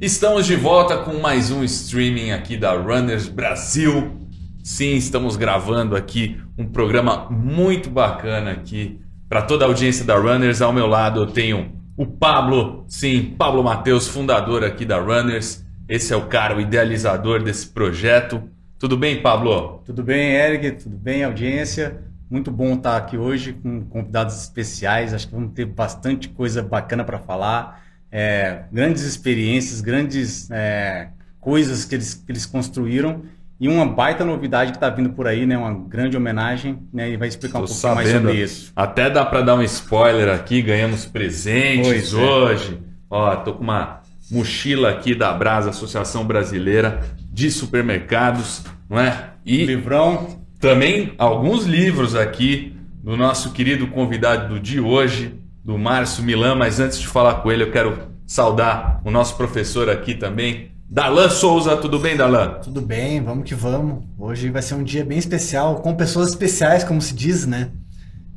Estamos de volta com mais um streaming aqui da Runners Brasil. Sim, estamos gravando aqui um programa muito bacana aqui para toda a audiência da Runners. Ao meu lado eu tenho o Pablo, sim, Pablo Matheus, fundador aqui da Runners. Esse é o cara, o idealizador desse projeto. Tudo bem, Pablo? Tudo bem, Eric? Tudo bem, audiência? Muito bom estar aqui hoje com convidados especiais. Acho que vamos ter bastante coisa bacana para falar é, grandes experiências, grandes é, coisas que eles, que eles construíram e uma baita novidade que está vindo por aí, né? Uma grande homenagem, né? E vai explicar um pouquinho sabendo. mais sobre isso. Até dá para dar um spoiler aqui, ganhamos presentes pois é. hoje. É. Ó, tô com uma mochila aqui da Brasa, Associação Brasileira de Supermercados, não é? E livrão. Também alguns livros aqui do nosso querido convidado de hoje, do Márcio Milan, mas antes de falar com ele, eu quero saudar o nosso professor aqui também, Darlan Souza. Tudo bem, Darlan? Tudo bem, vamos que vamos. Hoje vai ser um dia bem especial, com pessoas especiais, como se diz, né?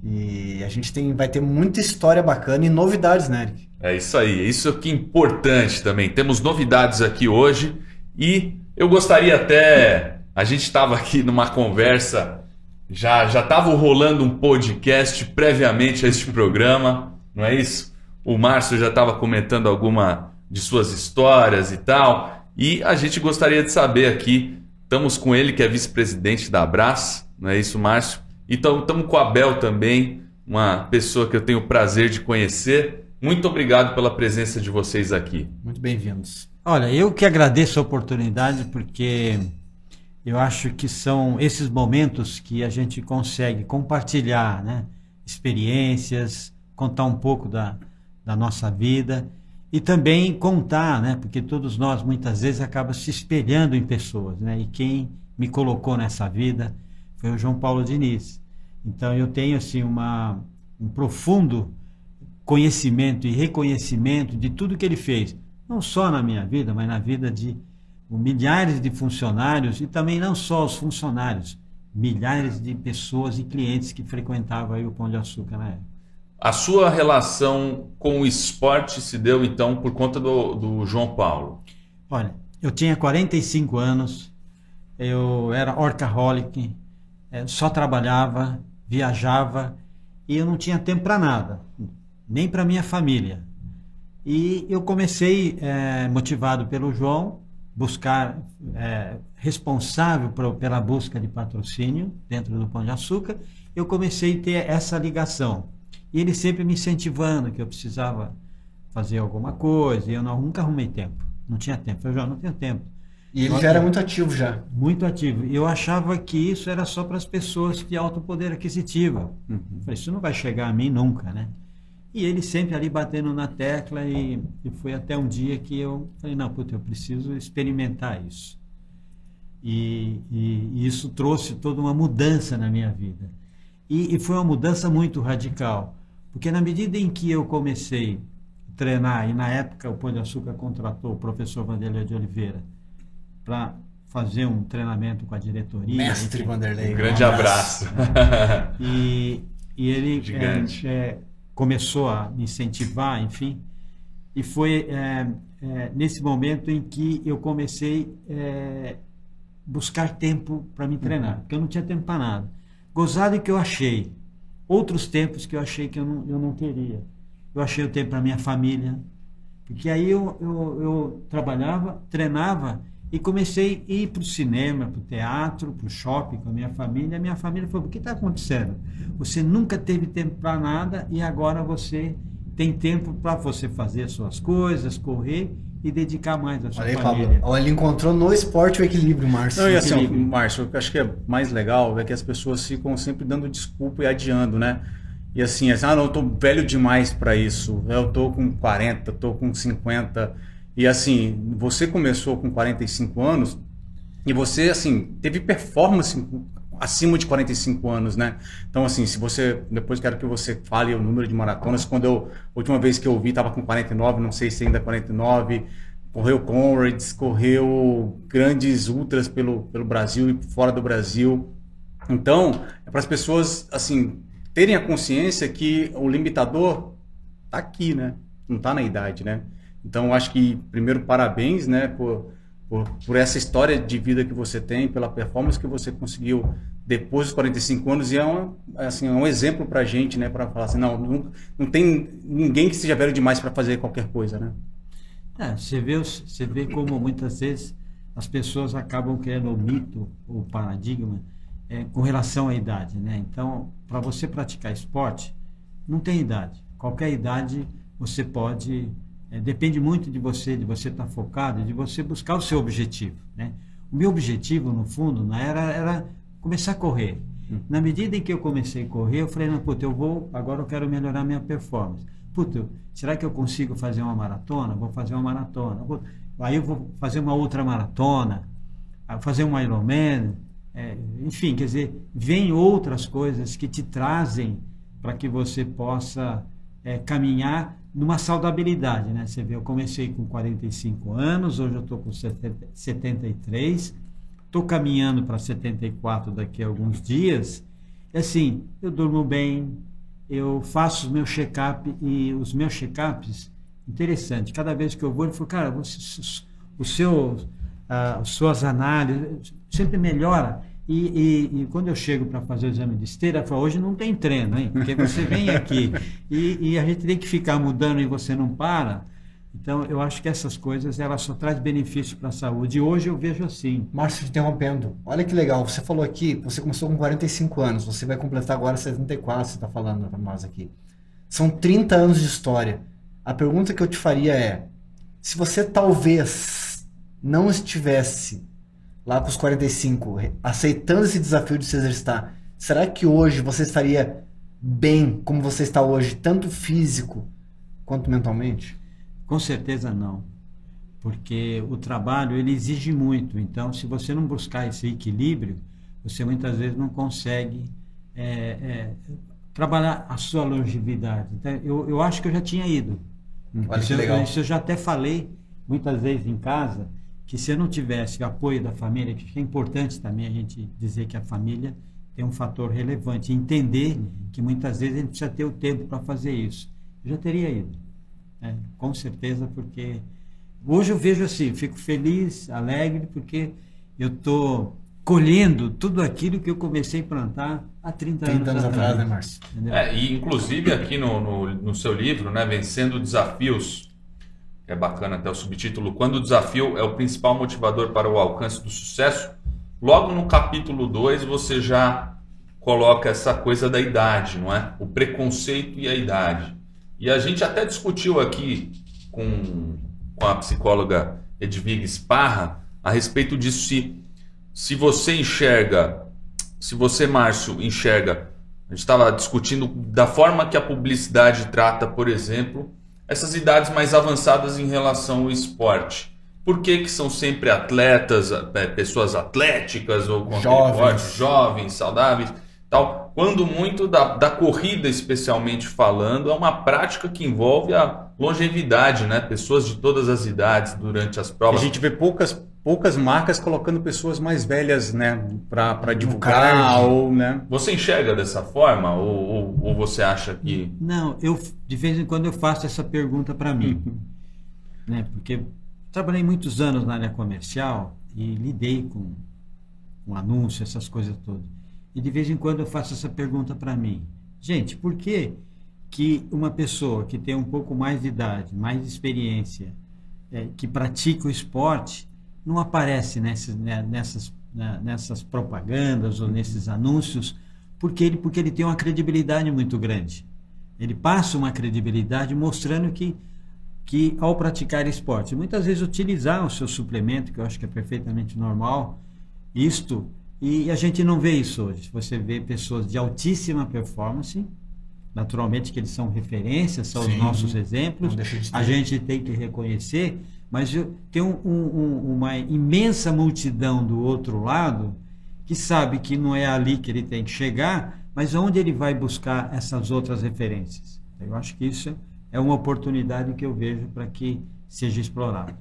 E a gente tem, vai ter muita história bacana e novidades, né, Eric? É isso aí, isso que é importante também. Temos novidades aqui hoje e eu gostaria até. A gente estava aqui numa conversa, já já estava rolando um podcast previamente a este programa não é isso? O Márcio já estava comentando alguma de suas histórias e tal. E a gente gostaria de saber aqui, estamos com ele, que é vice-presidente da Abras, não é isso, Márcio? E estamos com a Bel também, uma pessoa que eu tenho o prazer de conhecer. Muito obrigado pela presença de vocês aqui. Muito bem-vindos. Olha, eu que agradeço a oportunidade, porque eu acho que são esses momentos que a gente consegue compartilhar né? experiências, contar um pouco da, da nossa vida e também contar, né? Porque todos nós muitas vezes acaba se espelhando em pessoas, né? E quem me colocou nessa vida foi o João Paulo Diniz. Então eu tenho assim uma um profundo conhecimento e reconhecimento de tudo que ele fez, não só na minha vida, mas na vida de milhares de funcionários e também não só os funcionários, milhares de pessoas e clientes que frequentavam o Pão de Açúcar na época. A sua relação com o esporte se deu então por conta do, do João Paulo? Olha, eu tinha 45 anos, eu era orcaholic, é, só trabalhava, viajava e eu não tinha tempo para nada, nem para minha família. E eu comecei, é, motivado pelo João, buscar é, responsável pela busca de patrocínio dentro do Pão de Açúcar, eu comecei a ter essa ligação. E ele sempre me incentivando que eu precisava fazer alguma coisa, e eu não, nunca arrumei tempo. Não tinha tempo. Eu já não tenho tempo. E ele já era muito ativo já. Muito ativo. E eu achava que isso era só para as pessoas de alto poder aquisitivo. Uhum. Falei, isso não vai chegar a mim nunca, né? E ele sempre ali batendo na tecla e, e foi até um dia que eu falei, não, puta, eu preciso experimentar isso. E, e, e isso trouxe toda uma mudança na minha vida. E, e foi uma mudança muito radical. Porque na medida em que eu comecei a treinar, e na época o Pão de Açúcar contratou o professor Vanderlei de Oliveira para fazer um treinamento com a diretoria. Mestre Vanderlei. Um grande abraço. e, e ele é, é, começou a me incentivar, enfim. E foi é, é nesse momento em que eu comecei a é, buscar tempo para me treinar, porque eu não tinha tempo para nada. Gozado que eu achei outros tempos que eu achei que eu não, eu não teria. Eu achei o tempo para minha família, porque aí eu, eu, eu trabalhava, treinava e comecei a ir para o cinema, para o teatro, para o shopping com a minha família. A minha família falou: o que está acontecendo? Você nunca teve tempo para nada e agora você tem tempo para você fazer as suas coisas, correr e dedicar mais à sua Olha aí, família. Pablo, ele encontrou no esporte o equilíbrio, Márcio. Não, e assim, Márcio, o que eu acho que é mais legal é que as pessoas ficam sempre dando desculpa e adiando, né? E assim, assim ah, não, eu tô velho demais para isso. Eu tô com 40, tô com 50. E assim, você começou com 45 anos e você, assim, teve performance acima de 45 anos, né? Então, assim, se você. Depois quero que você fale o número de maratonas. Quando eu. Última vez que eu vi, estava com 49, não sei se ainda é 49. Correu Conrads, correu grandes ultras pelo, pelo Brasil e fora do Brasil. Então, é para as pessoas, assim, terem a consciência que o limitador tá aqui, né? Não tá na idade, né? Então, acho que, primeiro, parabéns né, por, por, por, essa história de vida que você tem, pela performance que você conseguiu depois dos 45 anos. E é, uma, assim, é um exemplo para a gente, né, para falar assim: não, não, não tem ninguém que seja velho demais para fazer qualquer coisa. Né? É, você, vê, você vê como muitas vezes as pessoas acabam criando o mito, o paradigma, é, com relação à idade. Né? Então, para você praticar esporte, não tem idade. Qualquer idade você pode é, depende muito de você, de você estar tá focado, de você buscar o seu objetivo. Né? O meu objetivo, no fundo, né, era, era começar a correr. Hum. Na medida em que eu comecei a correr, eu falei, não, puta, eu vou, agora eu quero melhorar minha performance. Puta, será que eu consigo fazer uma maratona? Vou fazer uma maratona. Vou, aí eu vou fazer uma outra maratona, fazer um Ironman. É, enfim, quer dizer, vem outras coisas que te trazem para que você possa é, caminhar numa saudabilidade, né? Você vê, eu comecei com 45 anos, hoje eu estou com 73, estou caminhando para 74 daqui a alguns dias. E assim, eu durmo bem, eu faço os meus check-up e os meus check-ups, interessante, cada vez que eu vou, ele falou, cara, você, o seu, as suas análises sempre melhora. E, e, e, quando eu chego para fazer o exame de esteira, eu falo, hoje não tem treino, hein? Porque você vem aqui e, e, a gente tem que ficar mudando e você não para. Então, eu acho que essas coisas, elas só trazem benefício para a saúde. E hoje eu vejo assim. Márcio, te interrompendo. Olha que legal, você falou aqui, você começou com 45 anos, você vai completar agora 74, você está falando para nós aqui. São 30 anos de história. A pergunta que eu te faria é, se você talvez não estivesse lá com os 45, aceitando esse desafio de se exercitar, será que hoje você estaria bem como você está hoje, tanto físico quanto mentalmente? Com certeza não. Porque o trabalho ele exige muito. Então, se você não buscar esse equilíbrio, você muitas vezes não consegue é, é, trabalhar a sua longevidade. Então, eu, eu acho que eu já tinha ido. Olha isso, que legal. isso eu já até falei muitas vezes em casa que se eu não tivesse o apoio da família, que é importante também a gente dizer que a família tem um fator relevante, entender que muitas vezes a gente precisa ter o tempo para fazer isso. Eu já teria ido, né? com certeza, porque hoje eu vejo assim, fico feliz, alegre, porque eu estou colhendo tudo aquilo que eu comecei a plantar há 30, 30 anos, anos atrás, né, Márcio? É, e inclusive aqui no, no, no seu livro, né, Vencendo Desafios, é bacana até o subtítulo, quando o desafio é o principal motivador para o alcance do sucesso, logo no capítulo 2 você já coloca essa coisa da idade, não é? O preconceito e a idade. E a gente até discutiu aqui com, com a psicóloga Edvig Sparra a respeito disso, se, se você enxerga, se você, Márcio, enxerga, a gente estava discutindo da forma que a publicidade trata, por exemplo, essas idades mais avançadas em relação ao esporte? Por que, que são sempre atletas, é, pessoas atléticas ou com jovens, jovens saudáveis? Tal, quando muito da, da corrida, especialmente falando, é uma prática que envolve a longevidade, né? Pessoas de todas as idades durante as provas. A gente vê poucas poucas marcas colocando pessoas mais velhas, né, para divulgar ou, né? Você enxerga dessa forma ou, ou, ou, você acha que? Não, eu de vez em quando eu faço essa pergunta para mim, né, porque trabalhei muitos anos na área comercial e lidei com um anúncio, essas coisas todas. E de vez em quando eu faço essa pergunta para mim, gente, por que que uma pessoa que tem um pouco mais de idade, mais experiência, é, que pratica o esporte não aparece nesses, né, nessas, né, nessas propagandas ou nesses anúncios, porque ele, porque ele tem uma credibilidade muito grande. Ele passa uma credibilidade mostrando que, que ao praticar esporte, muitas vezes utilizar o seu suplemento, que eu acho que é perfeitamente normal, isto, e a gente não vê isso hoje. Você vê pessoas de altíssima performance, naturalmente que eles são referências, são Sim, os nossos exemplos, a gente tem que reconhecer, mas tem um, um, uma imensa multidão do outro lado que sabe que não é ali que ele tem que chegar, mas onde ele vai buscar essas outras referências. Eu acho que isso é uma oportunidade que eu vejo para que seja explorado.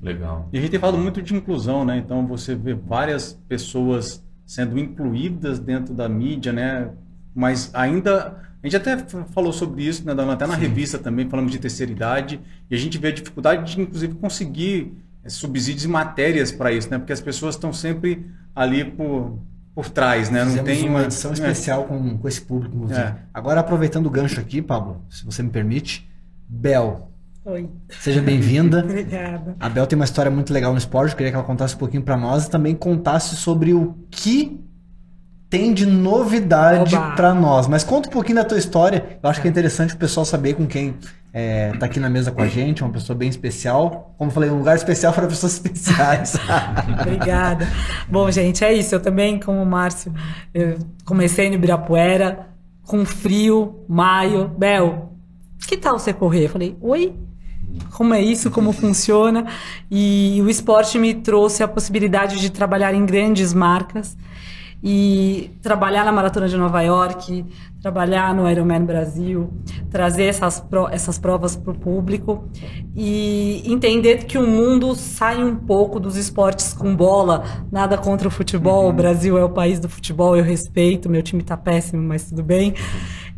Legal. E a gente tem falado muito de inclusão, né? Então você vê várias pessoas sendo incluídas dentro da mídia, né? mas ainda a gente até falou sobre isso, né, até na Sim. revista também falamos de terceira idade e a gente vê a dificuldade de inclusive conseguir eh, subsídios e matérias para isso, né? Porque as pessoas estão sempre ali por por trás, né? Não tem uma edição é. especial com, com esse público. É. Agora aproveitando o gancho aqui, Pablo, se você me permite, Bel. Oi. Seja bem-vinda. Obrigada. A Bel tem uma história muito legal no esporte, eu queria que ela contasse um pouquinho para nós e também contasse sobre o que tem de novidade para nós. Mas conta um pouquinho da tua história. Eu acho que é interessante o pessoal saber com quem é, tá aqui na mesa com a gente, uma pessoa bem especial. Como eu falei, um lugar especial para pessoas especiais. Obrigada. Bom, gente, é isso. Eu também, como o Márcio, comecei no Ibirapuera, com frio, maio. Bel, que tal você correr? Eu falei, oi? Como é isso? Como funciona? E o esporte me trouxe a possibilidade de trabalhar em grandes marcas e trabalhar na Maratona de Nova York, trabalhar no Ironman Brasil, trazer essas, pro, essas provas para o público e entender que o mundo sai um pouco dos esportes com bola, nada contra o futebol, uhum. o Brasil é o país do futebol, eu respeito, meu time está péssimo, mas tudo bem,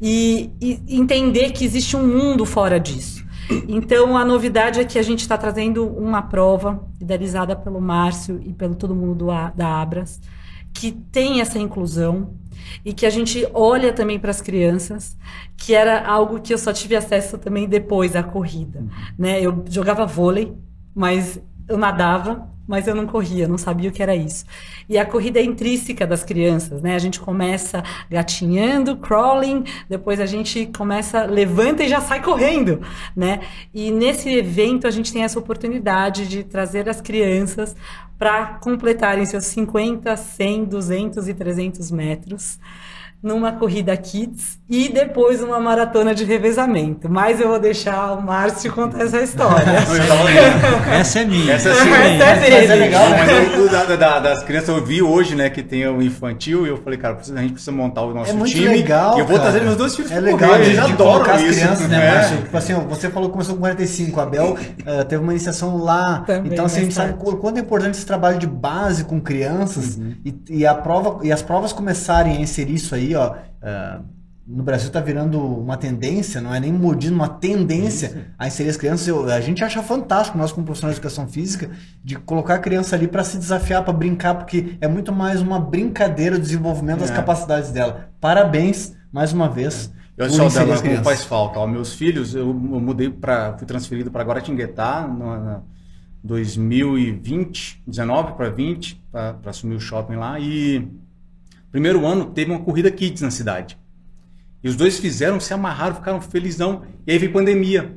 e, e entender que existe um mundo fora disso. Então, a novidade é que a gente está trazendo uma prova idealizada pelo Márcio e pelo todo mundo do, da Abras, que tem essa inclusão e que a gente olha também para as crianças, que era algo que eu só tive acesso também depois da corrida, uhum. né? Eu jogava vôlei, mas eu nadava, mas eu não corria, não sabia o que era isso. E a corrida é intrínseca das crianças, né? A gente começa gatinhando, crawling, depois a gente começa, levanta e já sai correndo, né? E nesse evento a gente tem essa oportunidade de trazer as crianças para completarem seus 50, 100, 200 e 300 metros numa corrida kids e depois uma maratona de revezamento. Mas eu vou deixar o Márcio contar essa história. essa é minha. Essa é, essa é, essa é legal. Mas eu, da, da, das crianças eu vi hoje, né, que tem o infantil e eu falei, cara, a gente precisa montar o nosso é muito time. Legal, e eu vou cara. trazer meus dois filhos É legal, eles adoram as crianças, né, é. Márcio? Tipo assim, você falou que começou com 45, a Bel uh, teve uma iniciação lá. Também então, assim, a gente sabe o quanto é importante esse trabalho de base com crianças uhum. e, e, a prova, e as provas começarem a inserir isso aí, ó, Uh, no Brasil está virando uma tendência, não é nem modismo, uma tendência Isso. a inserir as crianças. Eu, a gente acha fantástico, nós como profissionais de educação física, de colocar a criança ali para se desafiar, para brincar, porque é muito mais uma brincadeira do desenvolvimento é. das capacidades dela. Parabéns, mais uma vez. É. Eu só dela como faz falta. Ó, meus filhos, eu, eu mudei para, fui transferido para Guaratinguetá, no, 2020, 19 para 20, para assumir o shopping lá e Primeiro ano teve uma corrida kids na cidade. E os dois fizeram, se amarraram, ficaram felizão. E aí veio pandemia.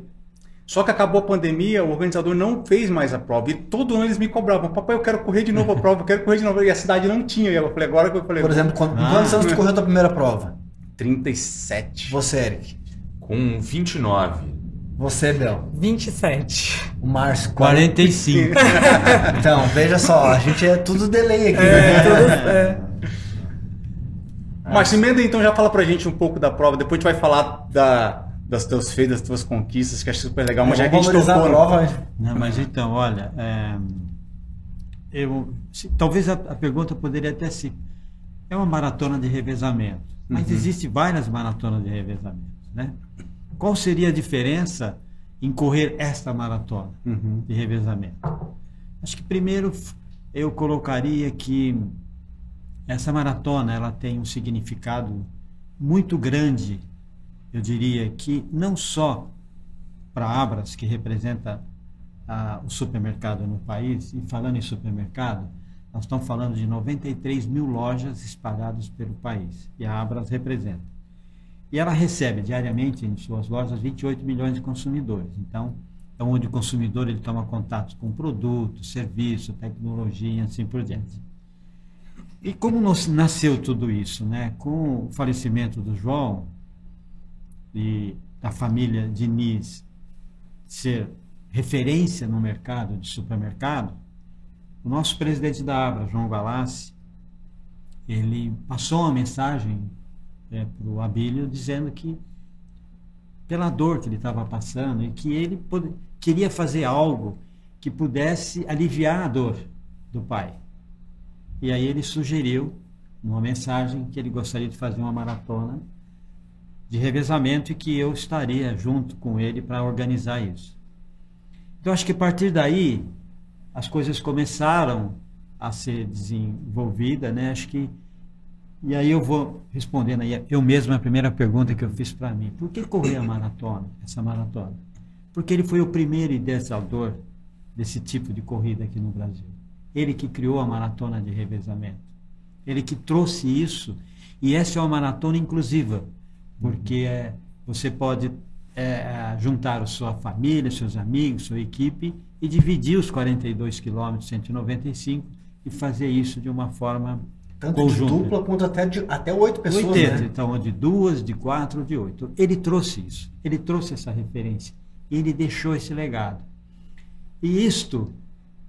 Só que acabou a pandemia, o organizador não fez mais a prova. E todo ano eles me cobravam: Papai, eu quero correr de novo a prova, eu quero correr de novo. E a cidade não tinha. E eu falei: Agora que eu falei. Por exemplo, quando, ah, quantos anos tu correu a tua primeira prova? 37. Você, Eric? Com 29. Você, Bel? 27. O Márcio? 45. então, veja só, a gente é tudo delay aqui. É, né? tudo, é. Mas emenda então já fala pra gente um pouco da prova, depois a gente vai falar da, das teus feitos, das tuas conquistas, que acho super legal, mas é, já que a gente tocou... A prova... Não, mas então, olha, é, eu, se, talvez a, a, pergunta poderia até ser, é uma maratona de revezamento, mas uhum. existe várias maratonas de revezamento, né? Qual seria a diferença em correr esta maratona uhum. de revezamento? Acho que primeiro eu colocaria que essa maratona ela tem um significado muito grande, eu diria que não só para Abras, que representa a, o supermercado no país, e falando em supermercado, nós estamos falando de 93 mil lojas espalhadas pelo país, e a Abras representa. E ela recebe diariamente em suas lojas 28 milhões de consumidores. Então, é onde o consumidor ele toma contato com produto, serviço, tecnologia e assim por diante. E como nasceu tudo isso? Né? Com o falecimento do João e da família Diniz ser referência no mercado de supermercado, o nosso presidente da Abra, João Galassi, ele passou uma mensagem é, para o Abílio dizendo que pela dor que ele estava passando e que ele queria fazer algo que pudesse aliviar a dor do pai. E aí ele sugeriu numa mensagem que ele gostaria de fazer uma maratona de revezamento e que eu estaria junto com ele para organizar isso. Então acho que a partir daí as coisas começaram a ser desenvolvidas, né? Acho que e aí eu vou respondendo aí eu mesmo a primeira pergunta que eu fiz para mim. Por que correr a maratona, essa maratona? Porque ele foi o primeiro idealizador desse tipo de corrida aqui no Brasil. Ele que criou a maratona de revezamento. Ele que trouxe isso. E essa é uma maratona inclusiva, porque é, você pode é, juntar a sua família, seus amigos, sua equipe e dividir os 42 quilômetros, 195 e fazer isso de uma forma tanto conjunta. de dupla quanto até de até oito pessoas. 80, né? então de duas, de quatro, de oito. Ele trouxe isso, ele trouxe essa referência, ele deixou esse legado. E isto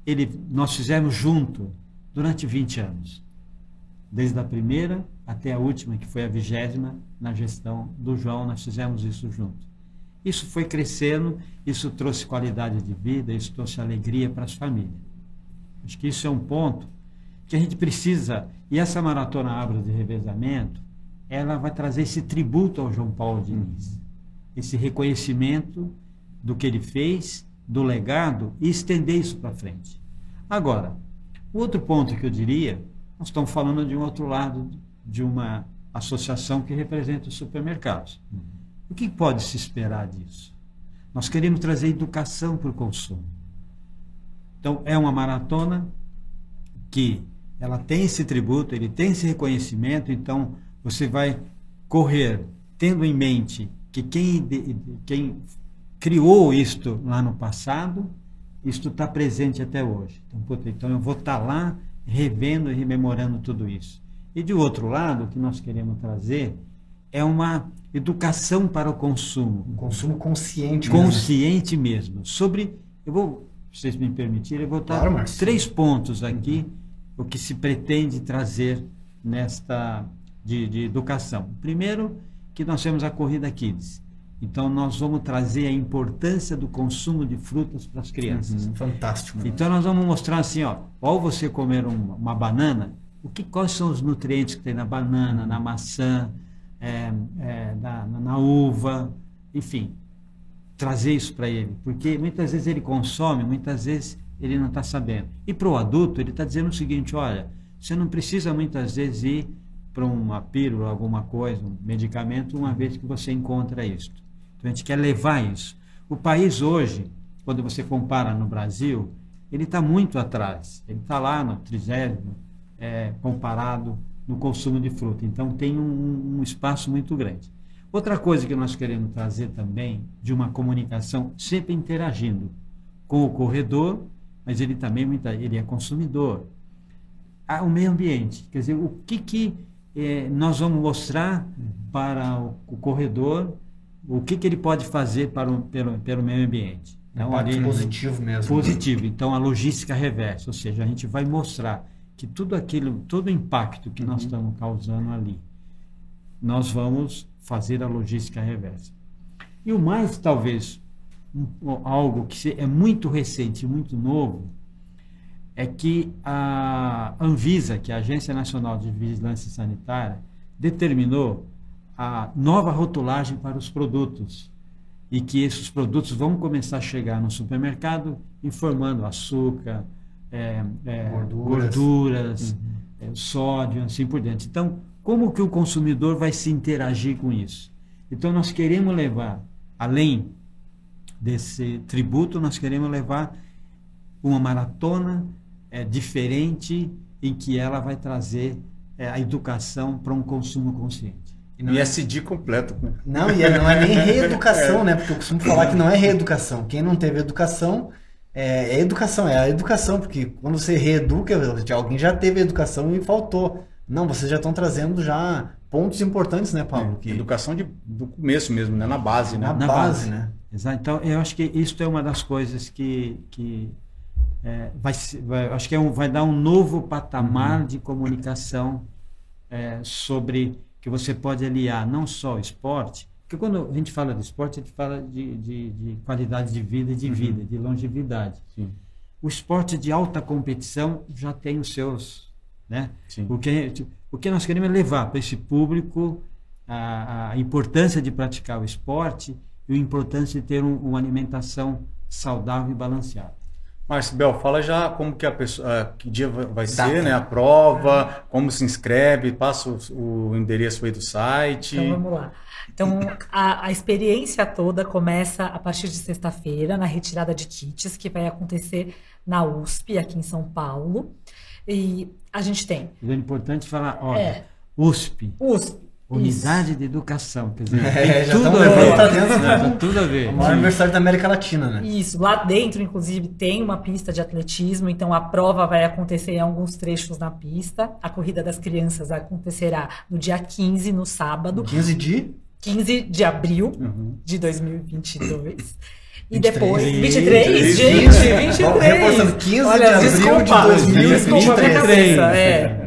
ele, nós fizemos junto durante 20 anos. Desde a primeira até a última, que foi a vigésima, na gestão do João, nós fizemos isso junto. Isso foi crescendo, isso trouxe qualidade de vida, isso trouxe alegria para as famílias. Acho que isso é um ponto que a gente precisa, e essa maratona Abra de Revezamento, ela vai trazer esse tributo ao João Paulo Diniz, esse reconhecimento do que ele fez do legado e estender isso para frente. Agora, o outro ponto que eu diria, nós estamos falando de um outro lado de uma associação que representa os supermercados. O que pode se esperar disso? Nós queremos trazer educação para o consumo. Então, é uma maratona que ela tem esse tributo, ele tem esse reconhecimento, então você vai correr tendo em mente que quem, quem criou isto lá no passado, isto está presente até hoje. Então, puta, então eu vou estar tá lá revendo e rememorando tudo isso. E de outro lado, o que nós queremos trazer é uma educação para o consumo. Um consumo consciente. Consciente mesmo. mesmo. Sobre, eu vou, se vocês me permitirem, eu vou dar claro, três pontos aqui, uhum. o que se pretende trazer nesta de, de educação. Primeiro, que nós temos a Corrida Kids. Então, nós vamos trazer a importância do consumo de frutas para as crianças. Uhum, fantástico. Então, nós vamos mostrar assim, ó, ao você comer uma, uma banana, o que, quais são os nutrientes que tem na banana, na maçã, é, é, na, na, uva, enfim, trazer isso para ele. Porque muitas vezes ele consome, muitas vezes ele não está sabendo. E para o adulto, ele está dizendo o seguinte, olha, você não precisa muitas vezes ir para uma pílula, alguma coisa, um medicamento, uma vez que você encontra isso. Então a gente quer levar isso. O país hoje, quando você compara no Brasil, ele está muito atrás. Ele está lá no trigésimo, é, comparado no consumo de fruta. Então tem um, um, espaço muito grande. Outra coisa que nós queremos trazer também de uma comunicação sempre interagindo com o corredor, mas ele também ele é consumidor. Ah, o meio ambiente, quer dizer, o que que é, nós vamos mostrar para o, o corredor o que, que ele pode fazer para o, pelo, pelo meio ambiente. Então, ali, positivo mesmo. Positivo. Então, a logística reversa, ou seja, a gente vai mostrar que tudo aquilo, todo o impacto que uhum. nós estamos causando ali, nós vamos fazer a logística reversa. E o mais, talvez, um, algo que é muito recente, muito novo, é que a Anvisa, que é a Agência Nacional de Vigilância Sanitária, determinou a nova rotulagem para os produtos e que esses produtos vão começar a chegar no supermercado informando açúcar, é, é, gorduras, gorduras uhum. é, sódio, assim por diante. Então, como que o consumidor vai se interagir com isso? Então, nós queremos levar, além desse tributo, nós queremos levar uma maratona é, diferente em que ela vai trazer é, a educação para um consumo consciente. E não ISD é... completo. Não, e é, não é nem reeducação, é. né? Porque eu costumo falar que não é reeducação. Quem não teve educação é, é, educação, é a educação, porque quando você reeduca, alguém já teve educação e faltou. Não, vocês já estão trazendo já pontos importantes, né, Paulo? É, que... Educação de, do começo mesmo, né? Na base, né? Na, Na base, base, né? Exato. Então, eu acho que isso é uma das coisas que, que é, vai, vai, acho que é um, vai dar um novo patamar uhum. de comunicação é, sobre que você pode aliar não só o esporte, porque quando a gente fala de esporte, a gente fala de, de, de qualidade de vida e de uhum. vida, de longevidade. Sim. O esporte de alta competição já tem os seus. Né? Sim. O, que, O que nós queremos é levar para esse público a, a, importância de praticar o esporte e a importância de ter um, uma alimentação saudável e balanceada. Márcio Bel, fala já como que a pessoa, que dia vai ser, né, a prova, como se inscreve, passa o, o endereço aí do site. Então vamos lá. Então a, a experiência toda começa a partir de sexta-feira na retirada de kits que vai acontecer na USP aqui em São Paulo. E a gente tem. É importante falar, olha, é, USP. USP. Unidade Isso. de Educação, quer dizer, é, tudo, a ver, tá dentro, né? Tudo a ver. A maior universidade da América Latina, né? Isso, lá dentro, inclusive, tem uma pista de atletismo, então a prova vai acontecer em alguns trechos na pista. A corrida das crianças acontecerá no dia 15, no sábado. 15 de? 15 de abril uhum. de 2022. E depois. 23, 23 gente, 23. Reforçando, 15 Olha, de abril desculpa, de 2023. é.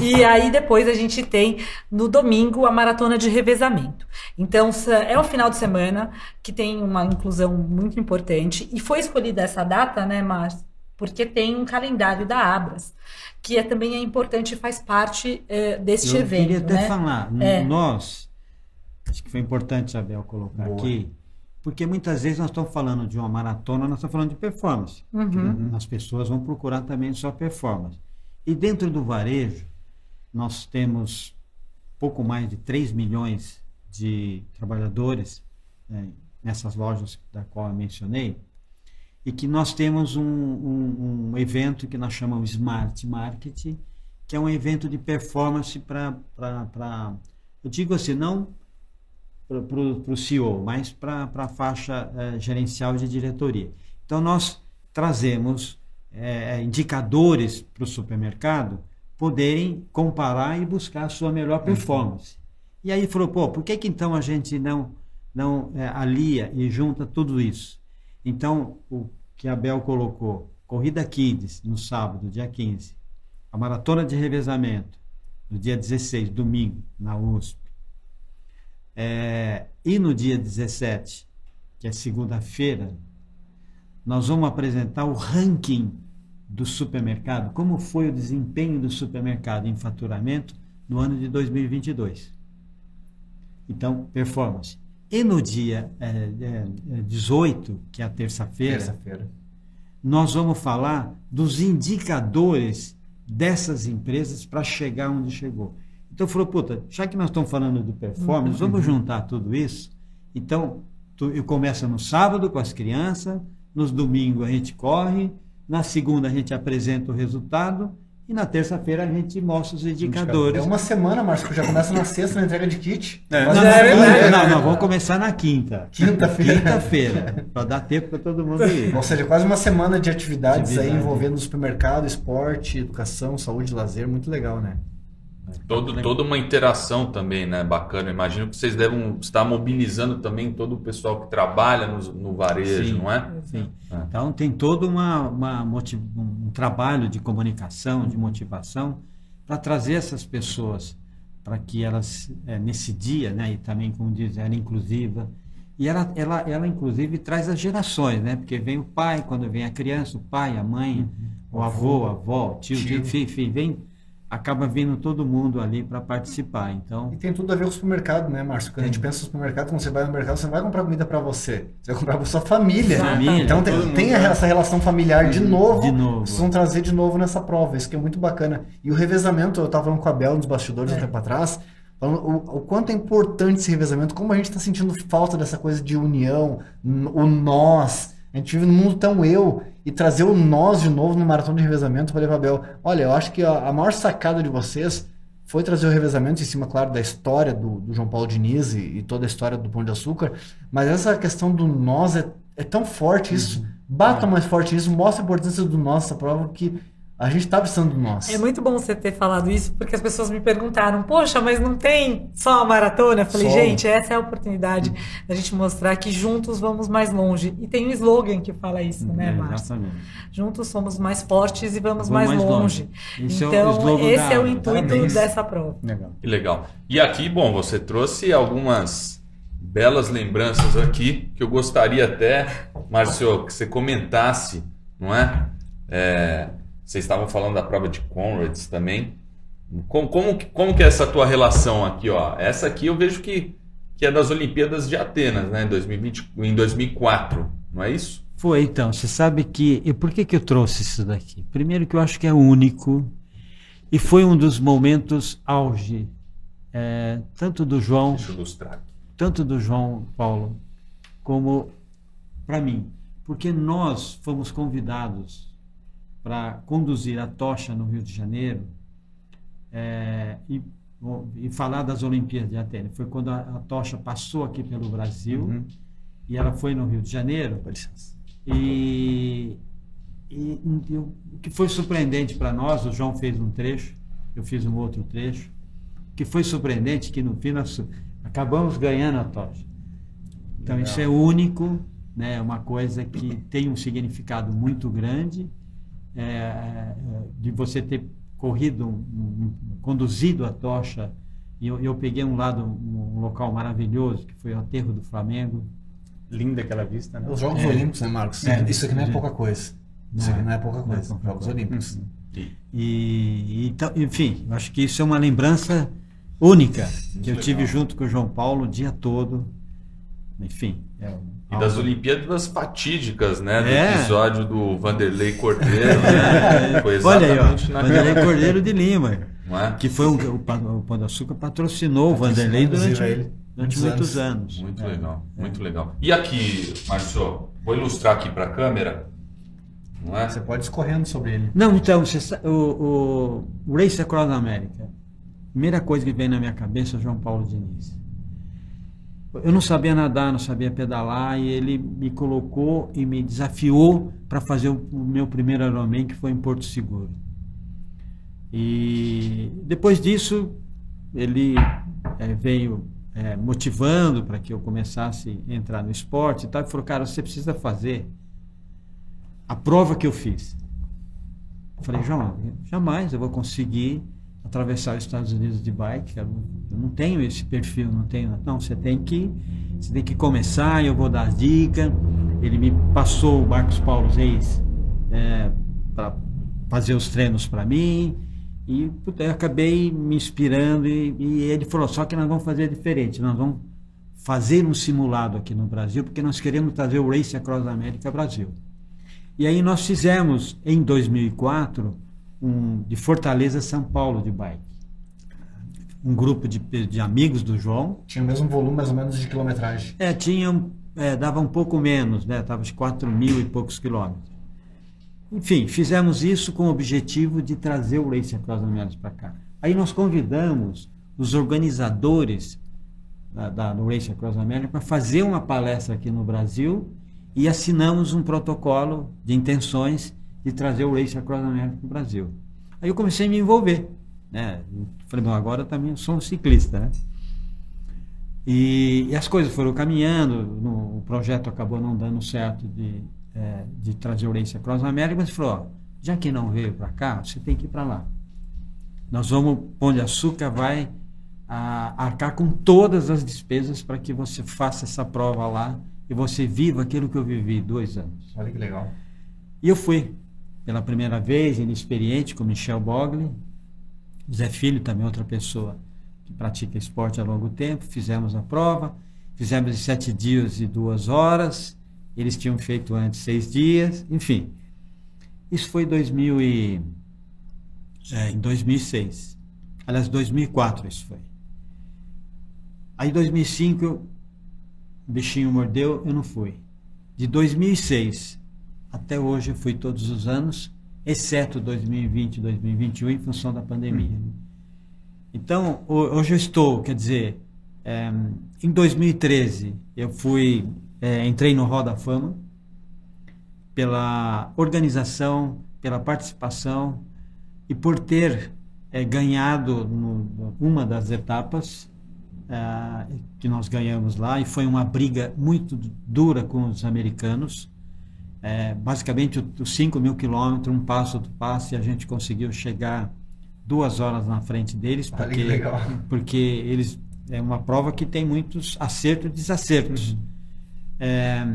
E aí depois a gente tem no domingo a maratona de revezamento. Então é um final de semana que tem uma inclusão muito importante e foi escolhida essa data, né, Márcio? Porque tem um calendário da Abras, que é, também é importante e faz parte é, deste Eu evento. Eu queria até né? falar, é. nós, acho que foi importante, Isabel, colocar Boa. aqui, porque muitas vezes nós estamos falando de uma maratona, nós estamos falando de performance. Uhum. As pessoas vão procurar também só performance. E dentro do varejo, nós temos pouco mais de 3 milhões de trabalhadores né, nessas lojas da qual eu mencionei, e que nós temos um, um, um evento que nós chamamos Smart Marketing, que é um evento de performance para, eu digo assim, não para o CEO, mas para a faixa é, gerencial de diretoria. Então, nós trazemos é, indicadores para o supermercado poderem comparar e buscar a sua melhor performance. E aí falou, pô, por que, que então a gente não, não é, alia e junta tudo isso? Então, o que a Bel colocou, Corrida Kids no sábado, dia 15, a maratona de revezamento no dia 16, domingo, na USP, é, e no dia 17, que é segunda-feira, nós vamos apresentar o ranking do supermercado, como foi o desempenho do supermercado em faturamento no ano de 2022. Então, performance. E no dia é, é, 18, que é a terça-feira, terça nós vamos falar dos indicadores dessas empresas para chegar onde chegou. Então falou, puta, já que nós estamos falando de performance, uhum. vamos juntar tudo isso. Então, tu, eu começo no sábado com as crianças, nos domingos a gente corre, na segunda a gente apresenta o resultado e na terça-feira a gente mostra os indicadores. É uma semana, Márcio, já começa na sexta na entrega de kit. É. Não, é, não, não, vamos começar na quinta. Quinta-feira. Quinta-feira, para dar tempo para todo mundo ir. Ou seja, quase uma semana de atividades Atividade. aí envolvendo supermercado, esporte, educação, saúde, lazer, muito legal, né? Todo, toda uma interação também, né? Bacana. Imagino que vocês devem estar mobilizando também todo o pessoal que trabalha no, no varejo, sim, não é? Sim. É. Então tem todo uma, uma um trabalho de comunicação, de motivação, para trazer essas pessoas para que elas, é, nesse dia, né? E também, como diz, ela é inclusiva. E ela, ela, ela, inclusive, traz as gerações, né? Porque vem o pai, quando vem a criança, o pai, a mãe, uhum. o avô, a avó, o tio, tio. enfim, vem acaba vindo todo mundo ali para participar. Então e tem tudo a ver com o supermercado, né, Márcio? Quando a gente pensa no supermercado, quando você vai no mercado, você não vai comprar comida para você, você vai comprar para sua família. família então tem, tem essa relação familiar de novo. De novo. Vocês vão trazer de novo nessa prova, isso que é muito bacana. E o revezamento, eu estava falando com a Bel nos bastidores é. um tempo atrás. Falando o, o, quanto é importante esse revezamento, como a gente está sentindo falta dessa coisa de união, o nós. A gente vive num mundo tão eu e trazer o nós de novo no maratona de revezamento. Falei para Bel, olha, eu acho que a, a, maior sacada de vocês foi trazer o revezamento em cima, claro, da história do, do João Paulo Diniz e, e, toda a história do Pão de Açúcar, mas essa questão do nós é, é tão forte isso, uhum. bata mais forte isso, mostra a importância do nós, essa prova que a gente está precisando de nós. É muito bom você ter falado isso, porque as pessoas me perguntaram, poxa, mas não tem só a maratona? Eu falei, só. gente, essa é a oportunidade da gente mostrar que juntos vamos mais longe. E tem um slogan que fala isso, né, é, Márcio? Juntos somos mais fortes e vamos, vamos mais, mais, longe. longe. Então, é esse é o intuito Parabéns. dessa prova. Legal. Que legal. E aqui, bom, você trouxe algumas belas lembranças aqui, que eu gostaria até, Márcio, que você comentasse, não é? É vocês estavam falando da prova de Conrads também. Como, como, como que é essa tua relação aqui, ó? Essa aqui eu vejo que, que é das Olimpíadas de Atenas, né? Em, 2020, em 2004, não é isso? Foi, então. Você sabe que... E por que, que eu trouxe isso daqui? Primeiro que eu acho que é único e foi um dos momentos auge, é, tanto do João... Deixa eu ilustrar Tanto do João Paulo, como para mim. Porque nós fomos convidados para conduzir a tocha no Rio de Janeiro é, e, e, falar das Olimpíadas de Atenas. Foi quando a, a tocha passou aqui pelo Brasil uhum. e ela foi no Rio de Janeiro. E, e, e o que foi surpreendente para nós, o João fez um trecho, eu fiz um outro trecho, que foi surpreendente que no fim nós acabamos ganhando a tocha. Então Legal. isso é único, né? É uma coisa que tem um significado muito grande é, é de você ter corrido, um, um, conduzido a tocha. E eu, eu peguei um lado, um, um, local maravilhoso, que foi o aterro do Flamengo. Linda aquela vista, né? Os Jogos é, Olímpicos, né, Marcos? É, Isso aqui não é pouca coisa. Isso aqui não é pouca coisa. É pouca Jogos coisa. Olímpicos. Uhum. E, então, enfim, eu acho que isso é uma lembrança única que eu tive junto com o João Paulo o dia todo. Enfim, é e das Olimpíadas fatídicas, né? Do é. episódio do Vanderlei Cordeiro, né? Foi exatamente Olha aí, ó, Vanderlei Cordeiro de Lima. É? Que foi um, o, o Pão de Açúcar patrocinou o Vanderlei durante, durante muitos, muitos anos. anos. Muito é. legal, muito legal. E aqui, Márcio, vou ilustrar aqui para a câmera. Não é? Você pode escorrendo sobre ele. Não, então, você, o, o Race Across America. Primeira coisa que vem na minha cabeça é o João Paulo Diniz. Eu não sabia nadar, não sabia pedalar, e ele me colocou e me desafiou para fazer o, meu primeiro Ironman, que foi em Porto Seguro. E depois disso, ele é, veio é, motivando para que eu começasse a entrar no esporte e tal, e falou, cara, você precisa fazer a prova que eu fiz. Eu falei, João, jamais eu vou conseguir atravessar os Estados Unidos de bike. Eu não tenho esse perfil, não tenho. Não, você tem que, você tem que começar. Eu vou dar dica. Ele me passou o Marcos Paulo Reis é, para fazer os treinos para mim e eu acabei me inspirando e, e, ele falou só que nós vamos fazer diferente. Nós vamos fazer um simulado aqui no Brasil porque nós queremos trazer o Race Across America Brasil. E aí nós fizemos em 2004 um, de Fortaleza São Paulo de bike. Um grupo de, de amigos do João. Tinha o mesmo volume mais ou menos de quilometragem. É, tinha, é, dava um pouco menos, né? Tava de 4 mil e poucos quilômetros. Enfim, fizemos isso com o objetivo de trazer o Race Across America para cá. Aí nós convidamos os organizadores da, da, do Race Across America para fazer uma palestra aqui no Brasil e assinamos um protocolo de intenções de trazer o Race Across America para o Brasil. Aí eu comecei a me envolver. Né? Falei, bom, agora também sou um ciclista. Né? E, e, as coisas foram caminhando, no, o projeto acabou não dando certo de, é, de trazer o Race Across America, mas falou, ó, já que não veio para cá, você tem que ir para lá. Nós vamos, Pão de Açúcar vai a, arcar com todas as despesas para que você faça essa prova lá e você viva aquilo que eu vivi dois anos. Olha que legal. E eu fui pela primeira vez, inexperiente, com Michel Bogli. Zé Filho, também outra pessoa que pratica esporte há longo tempo. Fizemos a prova, fizemos em sete dias e duas horas. Eles tinham feito antes seis dias, enfim. Isso foi 2000 e, é, em 2006. Aliás, 2004 isso foi. Aí, em 2005, o bichinho mordeu, eu não fui. De 2006 até hoje fui todos os anos, exceto 2020 e 2021 em função da pandemia. Uhum. Então, hoje eu estou, quer dizer, é, em 2013 eu fui, é, entrei no Roda Fama pela organização, pela participação e por ter é, ganhado no, uma das etapas que nós ganhamos lá e foi uma briga muito dura com os americanos é, basicamente os 5 mil quilômetros, um passo do passo, e a gente conseguiu chegar duas horas na frente deles, porque, porque eles é uma prova que tem muitos acertos e desacertos. É,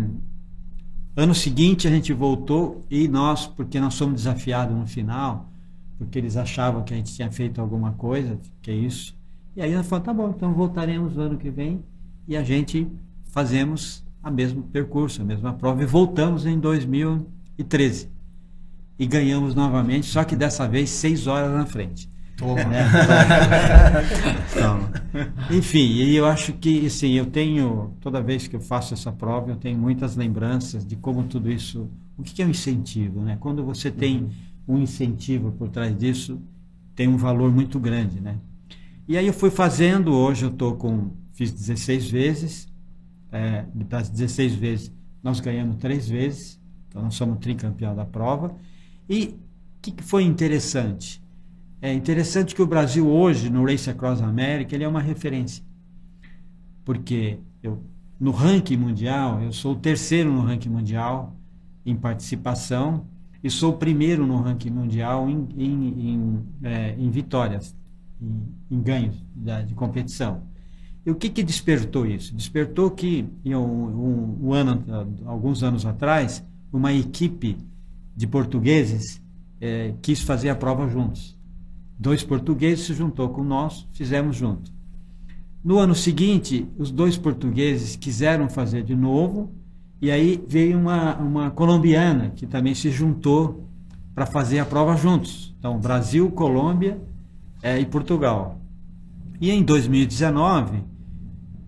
ano seguinte a gente voltou e nós, porque nós somos desafiados no final, porque eles achavam que a gente tinha feito alguma coisa, que é isso. E aí nós falamos, tá bom, então voltaremos no ano que vem e a gente fazemos a mesmo percurso, a mesma prova e voltamos em 2013. E ganhamos novamente, só que dessa vez seis horas na frente. Toma. Né? Toma. Enfim, e eu acho que assim, eu tenho, toda vez que eu faço essa prova, eu tenho muitas lembranças de como tudo isso. O que é um incentivo? Né? Quando você tem um incentivo por trás disso, tem um valor muito grande. Né? E aí eu fui fazendo, hoje eu estou com. Fiz 16 vezes, é, das 16 vezes nós ganhamos três vezes, então nós somos tricampeão da prova. E o que, que foi interessante? É interessante que o Brasil hoje, no Race Across America, ele é uma referência. Porque eu, no ranking mundial, eu sou o terceiro no ranking mundial em participação e sou o primeiro no ranking mundial em, em, em, é, em vitórias, em, ganhos de, de, competição. E o que, que despertou isso? Despertou que, um, um, um ano, alguns anos atrás, uma equipe de portugueses é, quis fazer a prova juntos dois portugueses se juntou com nós, fizemos junto. No ano seguinte, os dois portugueses quiseram fazer de novo, e aí veio uma, uma colombiana que também se juntou para fazer a prova juntos. Então, Brasil, Colômbia é, e Portugal. E em 2019,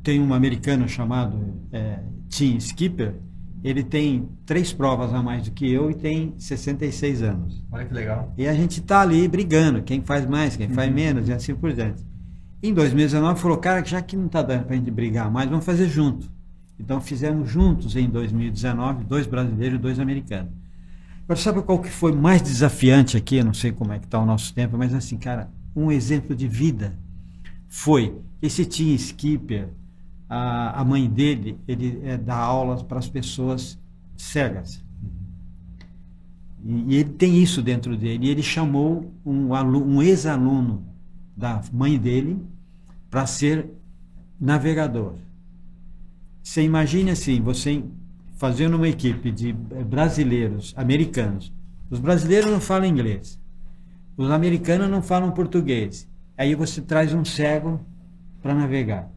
tem um americano chamado é, Tim Skipper, ele tem três provas a mais do que eu e tem 66 anos. Olha que legal. E a gente está ali brigando, quem faz mais, quem faz uhum. menos e assim por diante. Em 2019 falou, cara, já que não está dando para a gente brigar mais, vamos fazer junto. Então fizemos juntos em 2019, dois brasileiros e dois americanos. Agora, sabe qual que foi mais desafiante aqui? Eu não sei como é que está o nosso tempo, mas assim, cara, um exemplo de vida foi esse Tim Skipper, a, a mãe dele, ele é, dá aulas para as pessoas cegas. E, ele tem isso dentro dele. Ele chamou um, um ex-aluno da mãe dele para ser navegador. Você imagine assim, você fazendo uma equipe de brasileiros, americanos. Os brasileiros não falam inglês. Os americanos não falam português. Aí você traz um cego para navegar.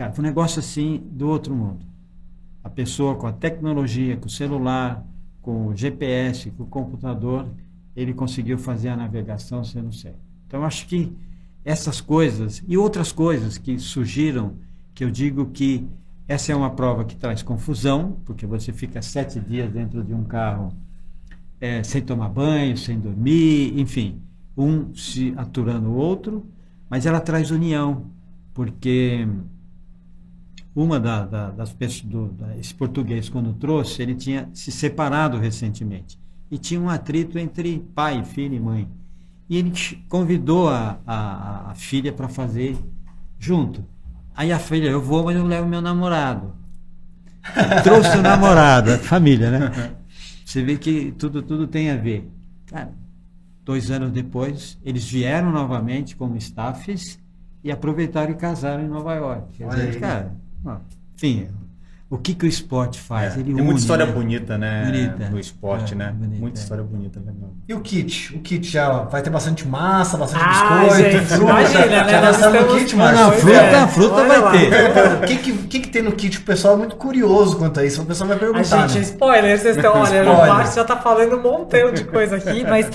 Cara, foi um negócio assim do outro mundo. A pessoa com a tecnologia, com o celular, com o GPS, com o computador, ele conseguiu fazer a navegação sendo cego. Então, acho que essas coisas e outras coisas que surgiram, que eu digo que essa é uma prova que traz confusão, porque você fica sete dias dentro de um carro é, sem tomar banho, sem dormir, enfim, um se aturando o outro, mas ela traz união, porque uma da, da, das pessoas, do, da, esse português, quando trouxe, ele tinha se separado recentemente. E tinha um atrito entre pai, filho e mãe. E ele convidou a, a, a filha para fazer junto. Aí a filha, eu vou, mas eu levo meu namorado. trouxe o namorado, família, né? Você vê que tudo, tudo tem a ver. Cara, dois anos depois, eles vieram novamente como staffs e aproveitaram e casaram em Nova York. Quer dizer, cara, enfim, o que, que o esporte faz? É, Ele tem une, muita história né? bonita, né? Bonita. No esporte, É, né? bonita, muita é. história bonita, legal. E o kit? O kit já vai ter bastante massa, bastante Ah, biscoito, gente, fruta. imagina, né? Já no kit, Não, Márcio? não, Pois fruta, é. fruta vai lá. ter. O que, que, que, que tem no kit? O pessoal é muito curioso quanto a isso. O pessoal vai A perguntar. gente, né? spoiler, vocês estão, olha, o. Márcio já tá falando um montão de coisa aqui, mas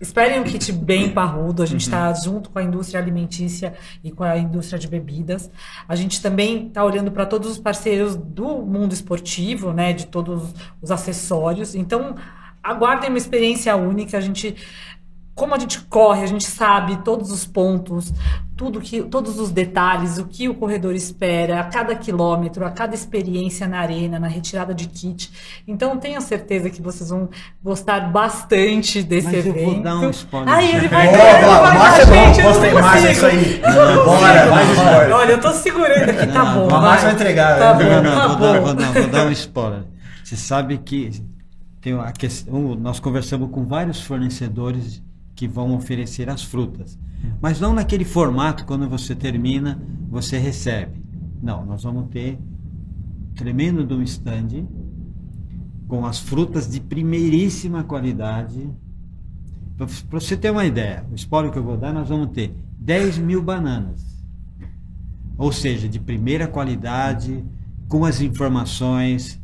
esperem um kit bem parrudo. A gente está junto com a indústria alimentícia e com a indústria de bebidas. A gente também está olhando para todos os parceiros do mundo esportivo, né, de todos os acessórios. Então, aguardem uma experiência única. A gente como a gente corre, a gente sabe todos os pontos, tudo que, todos os detalhes, o que o corredor espera, a cada quilômetro, a cada experiência na arena, na retirada de kit. Então tenho certeza que vocês vão gostar bastante desse Mas eu evento. vou dar um spoiler. Aí ele vai é dar, bom, gente, eu não gostei, Márcio, é isso aí. Eu Bora, mais spoiler. Olha, eu tô segurando aqui, tá Não, bom. o vai. Márcio vai entregar, Tá bom, Não, não, tá vou, dar, bom. vou, dar, vou dar um spoiler. Você sabe que tem a questão, nós conversamos com vários fornecedores que vão oferecer as frutas. Mas não naquele formato, quando você termina, você recebe. Não, nós vamos ter tremendo de um stand com as frutas de primeiríssima qualidade. Para você ter uma ideia, o espólio que eu vou dar, nós vamos ter 10 mil bananas. Ou seja, de primeira qualidade, com as informações.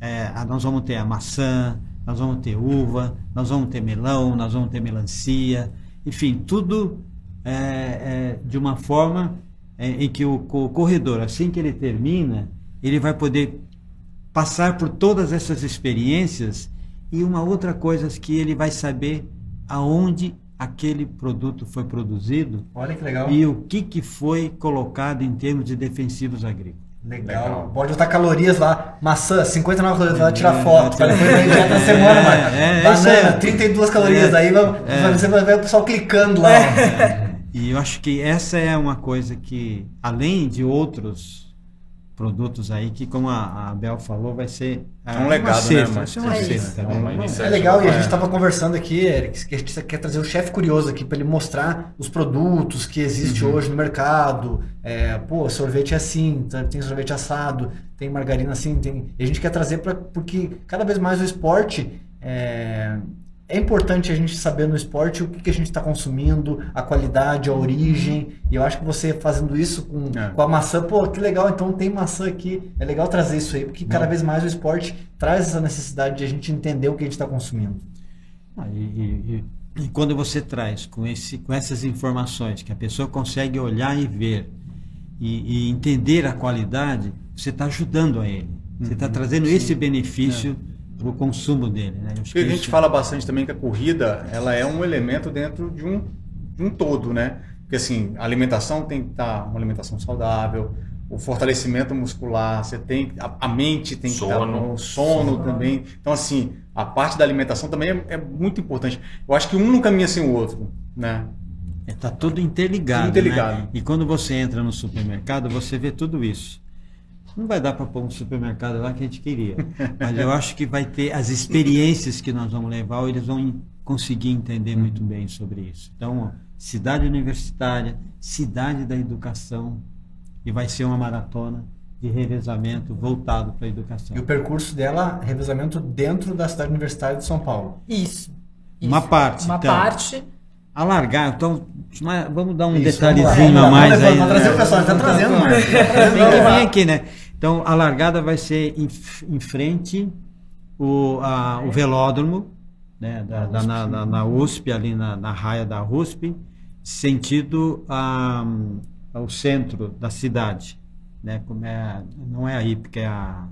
É, nós vamos ter a maçã, nós vamos ter uva, nós vamos ter melão, nós vamos ter melancia, enfim, tudo é, é, de uma forma é, em que o, o corredor, assim que ele termina, ele vai poder passar por todas essas experiências e uma outra coisa que ele vai saber aonde aquele produto foi produzido Olha que legal. e o que, que foi colocado em termos de defensivos agrícolas. Legal. Legal. Pode botar calorias lá. Maçã, 59 calorias, vai tirar é, foto. É, depois a gente já tá semana, é, é, Banana, 32 calorias. É, aí vai, é. você vai ver o pessoal clicando lá. E eu acho que essa é uma coisa que, além de outros produtos aí que, como a, a Bel falou, vai ser é um legado, cesta, né? Vai ser uma é cesta, é, é legal, e a gente estava conversando aqui, Eric, que a gente quer trazer o chefe curioso aqui para ele mostrar os produtos que existem uhum. hoje no mercado. É, pô, sorvete é assim, tá, tem sorvete assado, tem margarina assim, tem... E a gente quer trazer para porque cada vez mais o esporte é, é importante a gente saber no esporte o que, que a gente está consumindo, a qualidade, a origem. E eu acho que você fazendo isso com, é. com a maçã, pô, que legal, então tem maçã aqui. É legal trazer isso aí, porque cada é. vez mais o esporte traz essa necessidade de a gente entender o que a gente está consumindo. Ah, e, e, e, quando você traz com, esse, com essas informações, que a pessoa consegue olhar e ver e, e entender a qualidade, você está ajudando a ele. Você está uhum. trazendo Sim. esse benefício. É para o consumo dele. Né? Acho que a gente isso... fala bastante também que a corrida ela é um elemento dentro de um, de um todo, né? Porque assim, a alimentação tem que estar uma alimentação saudável, o fortalecimento muscular, você tem a, a mente tem que sono. estar bom, o sono, sono, também. Então assim, a parte da alimentação também é, é, muito importante. Eu acho que um não caminha sem o outro, né? Está é, tudo interligado. Tudo interligado. Né? E quando você entra no supermercado, você vê tudo isso. Não vai dar para pôr um supermercado lá que a gente queria. Mas eu acho que vai ter as experiências que nós vamos levar, eles vão conseguir entender muito bem sobre isso. Então, cidade universitária, cidade da educação, e vai ser uma maratona de revezamento voltado para a educação. E o percurso dela, revezamento dentro da cidade universitária de São Paulo. Isso. Uma isso. parte. Uma então, parte. Alargar, então, vamos dar um isso, detalhezinho a mais aí. Vamos trazer o pessoal, está trazendo, mais. Tem que vir aqui, né? Então, a largada vai ser em, em frente o, a, o velódromo, né, da, da, na, na, na, USP, ali na, na raia da USP, sentido a, ao centro da cidade. Né, como é, não é aí, porque é a.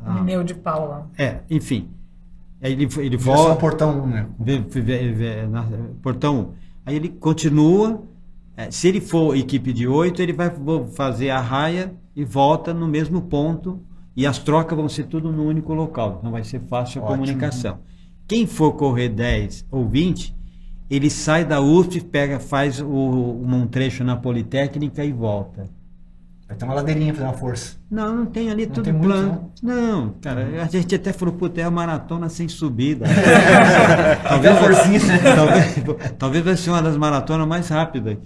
a Mineu de Paula. É, enfim. Ele, ele volta. portão 1, né? Portão 1. Aí ele continua. É, se ele for equipe de oito, ele vai fazer a raia e volta no mesmo ponto e as trocas vão ser tudo no único local. Então vai ser fácil a Ótimo. comunicação. Quem for correr 10 ou 20, ele sai da USP, pega, faz o, um trecho na Politécnica e volta. Vai ter uma ladeirinha para dar uma força. Não, não tem ali não tudo tem plano. Muito, não? não, cara, a gente até falou, puta, é a maratona sem subida. talvez, talvez, talvez vai ser uma das maratonas mais rápidas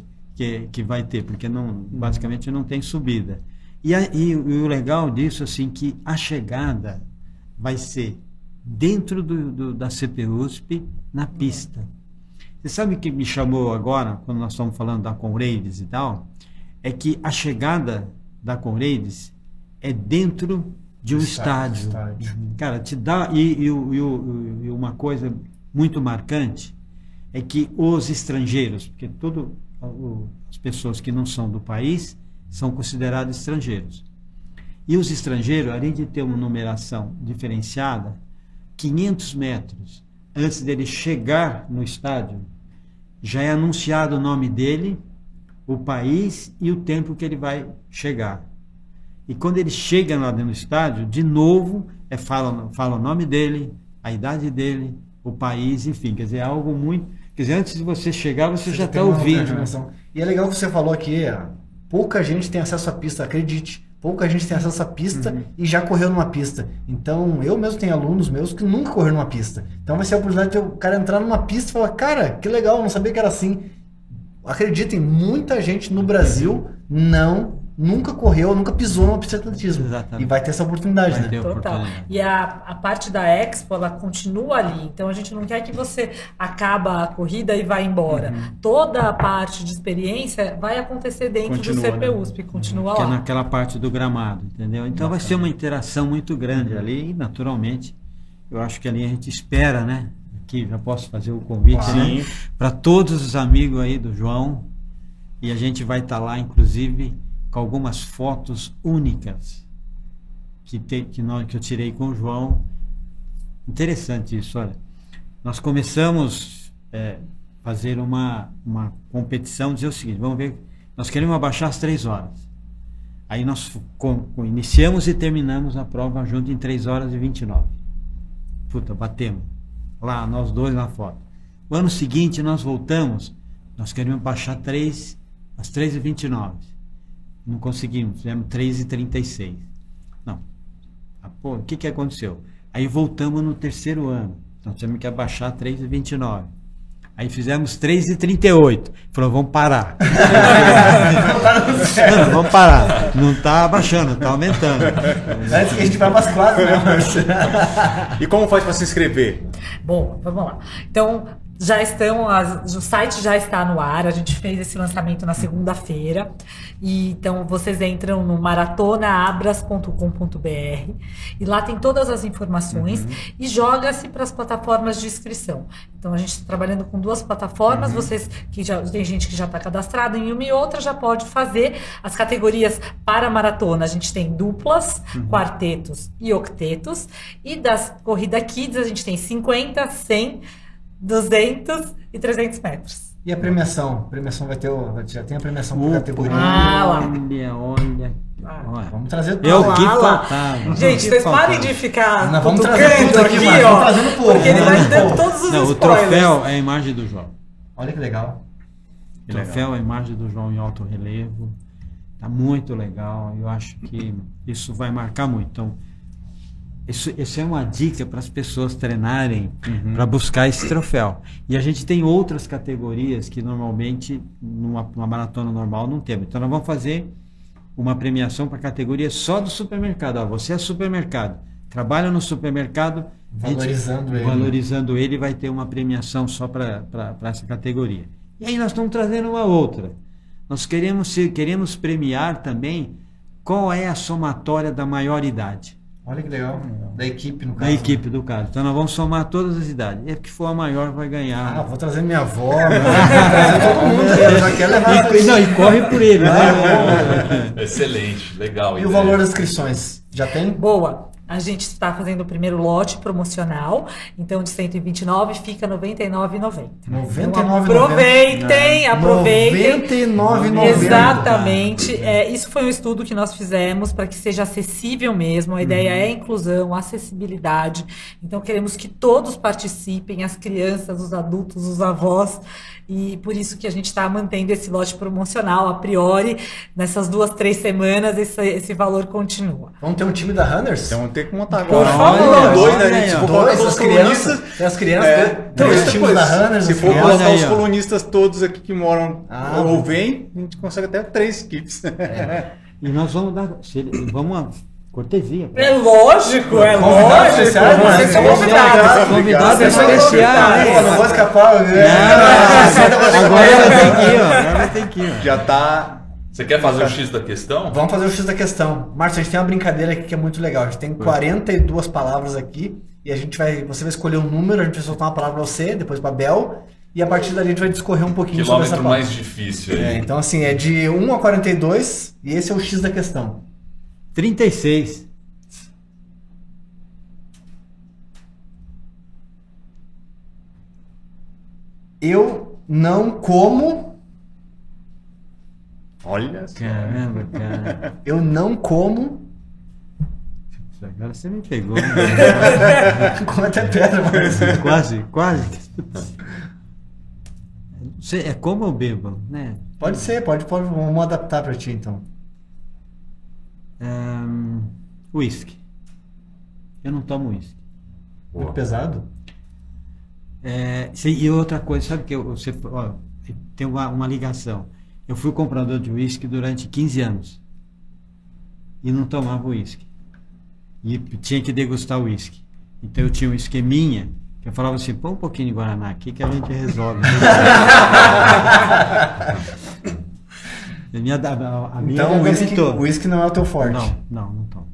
que, que vai ter, porque não, basicamente não tem subida. E, a, e, e, o legal disso, assim, que a chegada vai ser dentro do, do, da CPUSP, na pista. Você sabe o que me chamou agora, quando nós estamos falando da Conrades e tal? É que a chegada da Conrades é dentro de um estádio. estádio. Cara, te dá. E, e, e, e, uma coisa muito marcante é que os estrangeiros, porque todo, as pessoas que não são do país, são considerados estrangeiros. E os estrangeiros, além de ter uma numeração diferenciada, 500 metros antes dele chegar no estádio, já é anunciado o nome dele, o país e o tempo que ele vai chegar. E quando ele chega lá dentro do estádio, de novo, é fala, fala o nome dele, a idade dele, o país, enfim, quer dizer, é algo muito. Quer dizer, antes de você chegar, você, você já está ouvindo. E é legal que você falou aqui, pouca gente tem acesso à pista, acredite. Pouca gente tem acesso à pista uhum. e já correu numa pista. Então, eu mesmo tenho alunos meus que nunca correram numa pista. Então, vai ser a oportunidade de o cara entrar numa pista e falar: Cara, que legal, não sabia que era assim. Acreditem, muita gente no Brasil não nunca correu, nunca pisou de atletismo. Exatamente. E vai ter essa oportunidade, vai né? Total. Oportunidade. E a, a parte da Expo, ela continua ali. Então a gente não quer que você acaba a corrida e vá embora. Uhum. Toda a parte de experiência vai acontecer dentro continua, do CPUSP, né? continua uhum. lá. Que é naquela parte do gramado, entendeu? Então Bacana. vai ser uma interação muito grande ali e naturalmente eu acho que ali a gente espera, né? Aqui já posso fazer o convite, né? Para todos os amigos aí do João. E a gente vai estar tá lá, inclusive, com algumas fotos únicas que, que, nós, que eu tirei com o João. Interessante isso, olha. Nós começamos a é, fazer uma, uma competição, dizer o seguinte, vamos ver, nós queremos abaixar às três horas. Aí nós com, com, iniciamos e terminamos a prova junto em 3 horas e 29. Puta, batemos. Lá, nós dois na foto. O ano seguinte nós voltamos, nós queríamos baixar 3 às 3 e 29 não conseguimos, fizemos 3,36. Não. Ah, pô, o que, que aconteceu? Aí voltamos no terceiro ano. Então tivemos que abaixar 3,29. Aí fizemos 3,38. Falou, vamos parar. não, vamos parar. Não está abaixando, está aumentando. Antes que a gente vá para as quatro, né, e como faz para se inscrever? Bom, vamos lá. Então, já estão, as, o site já está no ar, a gente fez esse lançamento na segunda-feira. Então vocês entram no maratonaabras.com.br e lá tem todas as informações uhum. e joga-se para as plataformas de inscrição. Então a gente está trabalhando com duas plataformas, uhum. vocês que já tem gente que já está cadastrada em uma e outra já pode fazer as categorias para maratona. A gente tem duplas, uhum. quartetos e octetos e das corrida kids a gente tem 50, 100 200 e 300 metros. E a premiação? A premiação vai ter. Já tem a premiação por categoria. Ah. Olha, olha. Ah, vamos trazer tudo. O que faltava. Gente, vocês parem de ficar Nós vamos trazer tudo aqui, aqui ó. Povo, porque ele vai dando todos os Não, O troféu é a imagem do João. Olha que legal. O troféu é a imagem do João em alto relevo. Tá muito legal. Eu acho que isso vai marcar muito. Então, isso, isso é uma dica para as pessoas treinarem uhum. para buscar esse troféu. E a gente tem outras categorias que normalmente numa, numa maratona normal não temos. Então nós vamos fazer uma premiação para categoria só do supermercado. Ó, você é supermercado, trabalha no supermercado, valorizando gente, ele. Valorizando ele vai ter uma premiação só para essa categoria. E aí nós estamos trazendo uma outra. Nós queremos, queremos premiar também qual é a somatória da maior idade. Olha que legal. Da equipe, no caso. Da né? equipe, do caso. Então nós vamos somar todas as idades. E a que for a maior vai ganhar. Ah, vou trazer minha avó, né? trazer todo mundo. Já quer levar e, Não, e corre por ele. Né? Excelente, legal. E ideia. o valor das inscrições? Já tem? Boa. A gente está fazendo o primeiro lote promocional, então de 129 fica R$ 99,90. 99,90. Então, aproveitem, aproveitem. 99,90. Exatamente. É, isso foi um estudo que nós fizemos para que seja acessível mesmo. A ideia uhum. é inclusão, acessibilidade. Então queremos que todos participem, as crianças, os adultos, os avós. E por isso que a gente está mantendo esse lote promocional a priori. Nessas duas, três semanas, esse, esse valor continua. Vamos ter um time da Runners? Então ter que montar agora. Por favor. dois, né, gente? Se for colocar os colunistas. Tem as crianças, é, três times da Runners. Se for colocar os colunistas todos aqui que moram ah, ou vêm, a gente consegue até três equipes. É. E nós vamos dar. Vamos Cortesia. É lógico, é lógico. Especiais, Vocês são convidados. Convidados especiais. Não vou escapar. Né? Não, agora tem que ir, ó. Agora tem que ir. Já tá. Você quer fazer o X da questão? Vamos fazer o X da questão. Márcio, a gente tem uma brincadeira aqui que é muito legal. A gente tem 42 palavras aqui e a gente vai. Você vai escolher um número, a gente vai soltar uma palavra pra você, depois pra Bel. E a partir dali a gente vai discorrer um pouquinho Quilômetro sobre essa palavra. mais difícil aí. É, então, assim, é de 1 a 42 e esse é o X da questão. 36. Eu não como. Olha só. Caramba, cara. Eu não como. Agora você me pegou. Né? como até pedra, mas... Quase, quase. Você é como eu bebo, né? Pode ser, pode, pode. Vamos adaptar para ti então. Um, whisky. Eu não tomo whisky. Muito pesado? É, e outra coisa, sabe que eu, você ó, tem uma, uma ligação. Eu fui comprador de whisky durante 15 anos. e não tomava uísque. E tinha que degustar o uísque. Então eu tinha um esqueminha que eu falava assim, põe um pouquinho de Guaraná aqui que a gente resolve. a minha, a, a minha então o uísque não é o teu forte? Não, não, não tomo.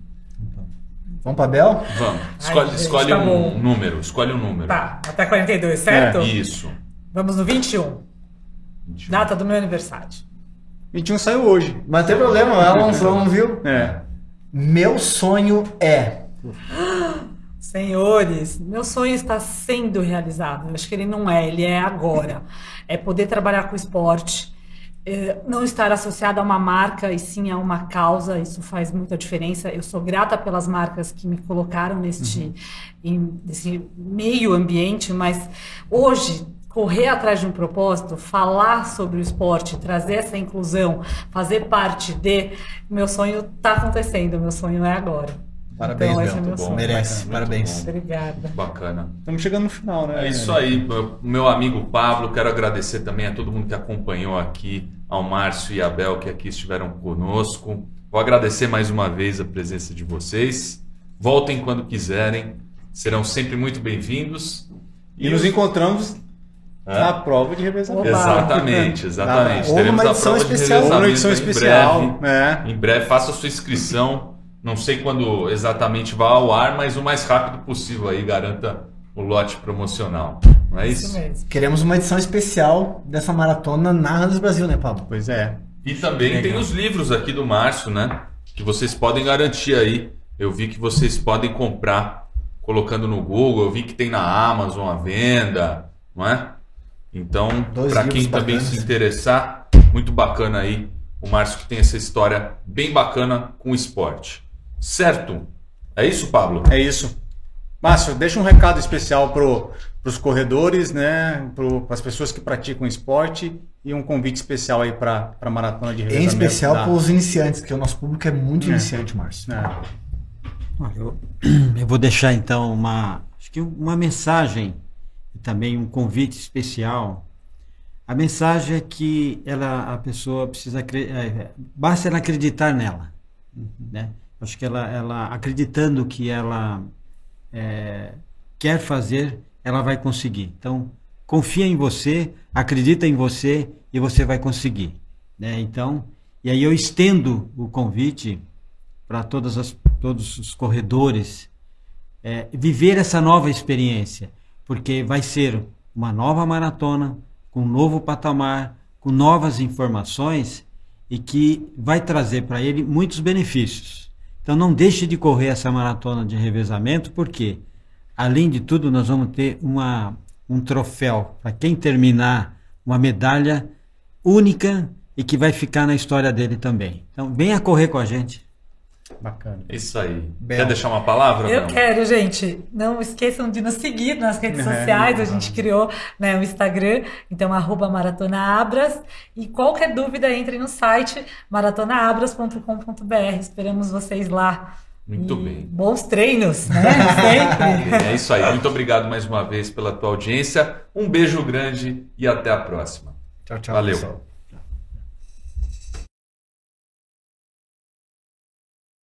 Vamos para Bel? Vamos. Escolhe, Ai, escolhe tá um número. Escolhe um número. Tá, até 42, certo? É. Isso. Vamos no 21. 21. Data do meu aniversário. 21 saiu hoje. Mas não tem problema, é Alonso, viu? É. Meu sonho é. Senhores, meu sonho está sendo realizado. Eu acho que ele não é, ele é agora. É poder trabalhar com esporte, é, não estar associado a uma marca e sim a uma causa. Isso faz muita diferença. Eu sou grata pelas marcas que me colocaram neste uhum. em, nesse meio ambiente, mas hoje correr atrás de um propósito, falar sobre o esporte, trazer essa inclusão, fazer parte de. Meu sonho está acontecendo, meu sonho é agora. Parabéns, então, esse é meu sonho. Merece, Muito parabéns. Bom. Obrigada. Bacana. Estamos chegando no final, né? É isso aí, meu amigo Pablo. Quero agradecer também a todo mundo que acompanhou aqui, ao Márcio e a Bel que aqui estiveram conosco. Vou agradecer mais uma vez a presença de vocês. Voltem quando quiserem, serão sempre muito bem-vindos. E, e nos encontramos é. Na prova de revezamento. Exatamente, exatamente. Teremos a prova especial, de revezamento edição especial. em breve. É. Em breve, faça a sua inscrição. Não sei quando exatamente vai ao ar, mas o mais rápido possível aí garanta o lote promocional. Não é isso? isso mesmo. Queremos uma edição especial dessa maratona na Randas Brasil, né, Pablo? Pois é. E também tem os livros aqui do Márcio, né? Que vocês podem garantir aí. Eu vi que vocês podem comprar colocando no Google. Eu vi que tem na Amazon a venda, não é? Então, para quem também se interessar, muito bacana aí o Márcio que tem essa história bem bacana com o esporte. Certo? É isso, Pablo? É isso. Márcio, deixa um recado especial para os corredores, né? Para as pessoas que praticam esporte e um convite especial aí para a maratona de Em especial para os iniciantes, que o nosso público é muito é. iniciante, Márcio. É. Eu, eu vou deixar então uma, acho que uma mensagem também um convite especial. A mensagem é que ela, a pessoa precisa, é, basta ela acreditar nela, né? Acho que ela, ela acreditando que ela é, quer fazer, ela vai conseguir. Então, confia em você, acredita em você e você vai conseguir. Né? Então, e aí eu estendo o convite para todas as, todos os corredores é, viver essa nova experiência porque vai ser uma nova maratona, com um novo patamar, com novas informações e que vai trazer para ele muitos benefícios. Então não deixe de correr essa maratona de revezamento, porque além de tudo nós vamos ter uma, um troféu para quem terminar, uma medalha única e que vai ficar na história dele também. Então venha correr com a gente. Bacana. Isso aí. Bel. Quer deixar uma palavra? Eu não? quero, gente. Não esqueçam de nos seguir nas redes é, sociais. A gente criou né, o Instagram, então arroba maratonaabras. E qualquer dúvida, entre no site maratonaabras.com.br. Esperamos vocês lá. Muito e bem. Bons treinos, né? Sempre. É isso aí. Muito obrigado mais uma vez pela tua audiência. Um beijo grande e até a próxima. Tchau, tchau. Valeu. Pessoal.